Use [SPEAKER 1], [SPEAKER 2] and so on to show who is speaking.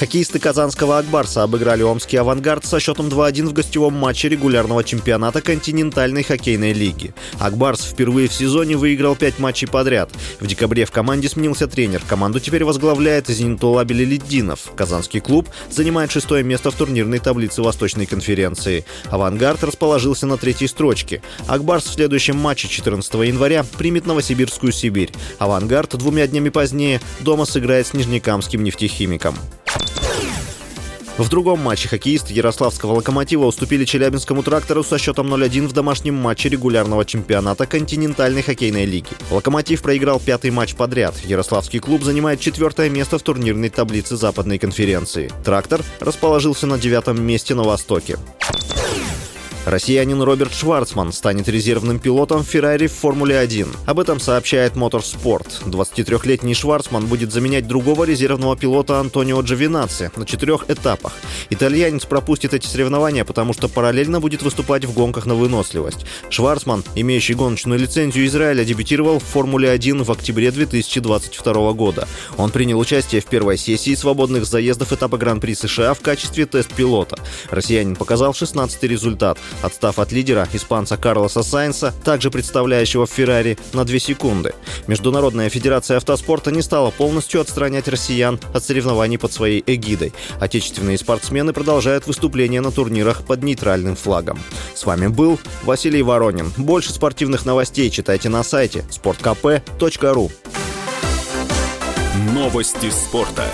[SPEAKER 1] Хоккеисты казанского «Акбарса» обыграли омский «Авангард» со счетом 2-1 в гостевом матче регулярного чемпионата континентальной хоккейной лиги. «Акбарс» впервые в сезоне выиграл 5 матчей подряд. В декабре в команде сменился тренер. Команду теперь возглавляет Зенитола Белеледдинов. Казанский клуб занимает шестое место в турнирной таблице Восточной конференции. «Авангард» расположился на третьей строчке. «Акбарс» в следующем матче 14 января примет Новосибирскую Сибирь. «Авангард» двумя днями позднее дома сыграет с Нижнекамским нефтехимиком. В другом матче хоккеисты Ярославского «Локомотива» уступили Челябинскому «Трактору» со счетом 0-1 в домашнем матче регулярного чемпионата континентальной хоккейной лиги. «Локомотив» проиграл пятый матч подряд. Ярославский клуб занимает четвертое место в турнирной таблице Западной конференции. «Трактор» расположился на девятом месте на Востоке. Россиянин Роберт Шварцман станет резервным пилотом Феррари в Формуле-1. Об этом сообщает Motorsport. 23-летний Шварцман будет заменять другого резервного пилота Антонио Джовинаци на четырех этапах. Итальянец пропустит эти соревнования, потому что параллельно будет выступать в гонках на выносливость. Шварцман, имеющий гоночную лицензию Израиля, дебютировал в Формуле-1 в октябре 2022 года. Он принял участие в первой сессии свободных заездов этапа Гран-при США в качестве тест-пилота. Россиянин показал 16 результат отстав от лидера, испанца Карлоса Сайнса, также представляющего Феррари, на 2 секунды. Международная федерация автоспорта не стала полностью отстранять россиян от соревнований под своей эгидой. Отечественные спортсмены продолжают выступления на турнирах под нейтральным флагом. С вами был Василий Воронин. Больше спортивных новостей читайте на сайте sportkp.ru
[SPEAKER 2] Новости спорта.